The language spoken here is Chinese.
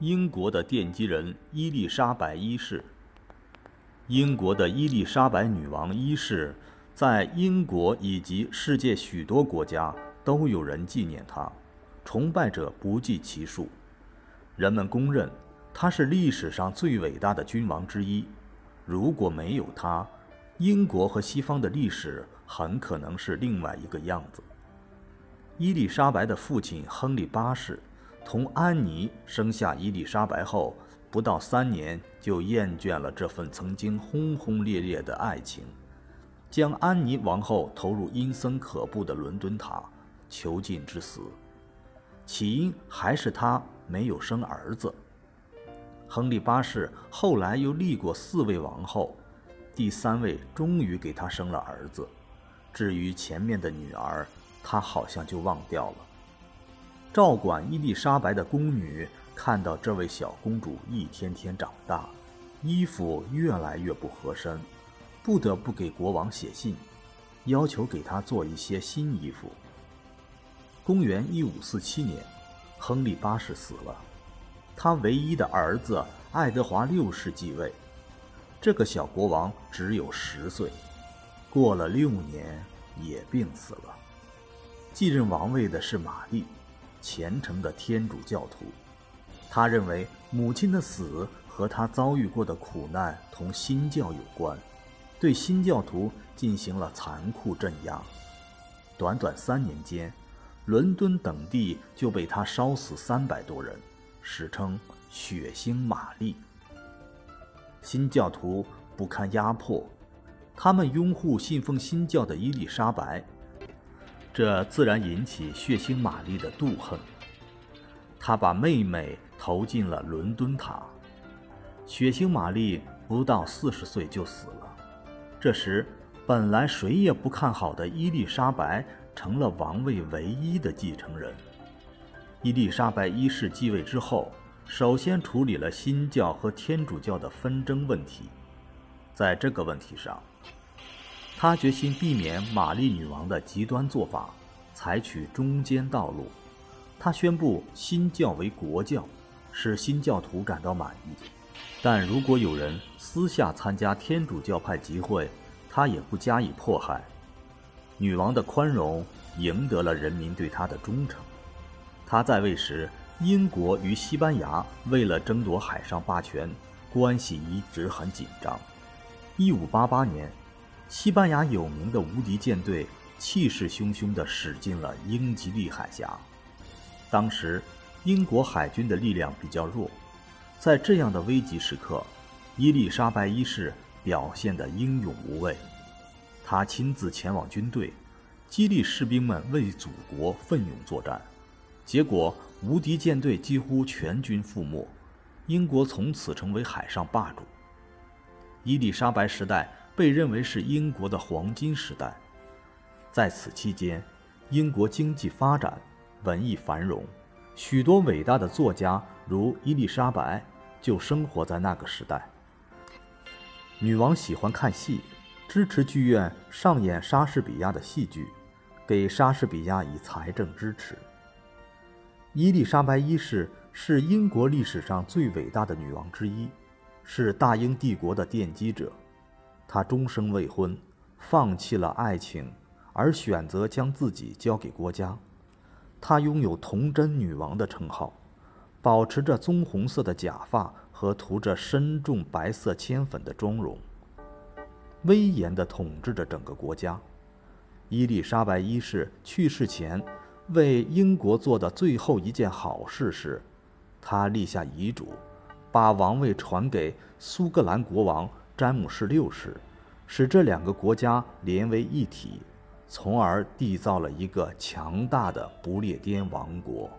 英国的奠基人伊丽莎白一世。英国的伊丽莎白女王一世，在英国以及世界许多国家都有人纪念她，崇拜者不计其数。人们公认她是历史上最伟大的君王之一。如果没有她，英国和西方的历史很可能是另外一个样子。伊丽莎白的父亲亨利八世。同安妮生下伊丽莎白后，不到三年就厌倦了这份曾经轰轰烈烈的爱情，将安妮王后投入阴森可怖的伦敦塔，囚禁致死。起因还是他没有生儿子。亨利八世后来又立过四位王后，第三位终于给他生了儿子，至于前面的女儿，他好像就忘掉了。照管伊丽莎白的宫女看到这位小公主一天天长大，衣服越来越不合身，不得不给国王写信，要求给她做一些新衣服。公元一五四七年，亨利八世死了，他唯一的儿子爱德华六世继位。这个小国王只有十岁，过了六年也病死了。继任王位的是玛丽。虔诚的天主教徒，他认为母亲的死和他遭遇过的苦难同新教有关，对新教徒进行了残酷镇压。短短三年间，伦敦等地就被他烧死三百多人，史称“血腥玛丽”。新教徒不堪压迫，他们拥护信奉新教的伊丽莎白。这自然引起血腥玛丽的妒恨。他把妹妹投进了伦敦塔。血腥玛丽不到四十岁就死了。这时，本来谁也不看好的伊丽莎白成了王位唯一的继承人。伊丽莎白一世继位之后，首先处理了新教和天主教的纷争问题。在这个问题上，他决心避免玛丽女王的极端做法，采取中间道路。他宣布新教为国教，使新教徒感到满意。但如果有人私下参加天主教派集会，他也不加以迫害。女王的宽容赢得了人民对她的忠诚。她在位时，英国与西班牙为了争夺海上霸权，关系一直很紧张。1588年。西班牙有名的无敌舰队气势汹汹地驶进了英吉利海峡。当时，英国海军的力量比较弱，在这样的危急时刻，伊丽莎白一世表现得英勇无畏。她亲自前往军队，激励士兵们为祖国奋勇作战。结果，无敌舰队几乎全军覆没，英国从此成为海上霸主。伊丽莎白时代。被认为是英国的黄金时代，在此期间，英国经济发展，文艺繁荣，许多伟大的作家如伊丽莎白就生活在那个时代。女王喜欢看戏，支持剧院上演莎士比亚的戏剧，给莎士比亚以财政支持。伊丽莎白一世是英国历史上最伟大的女王之一，是大英帝国的奠基者。她终生未婚，放弃了爱情，而选择将自己交给国家。她拥有“童真女王”的称号，保持着棕红色的假发和涂着深重白色铅粉的妆容，威严地统治着整个国家。伊丽莎白一世去世前，为英国做的最后一件好事是，她立下遗嘱，把王位传给苏格兰国王。詹姆士六世使这两个国家连为一体，从而缔造了一个强大的不列颠王国。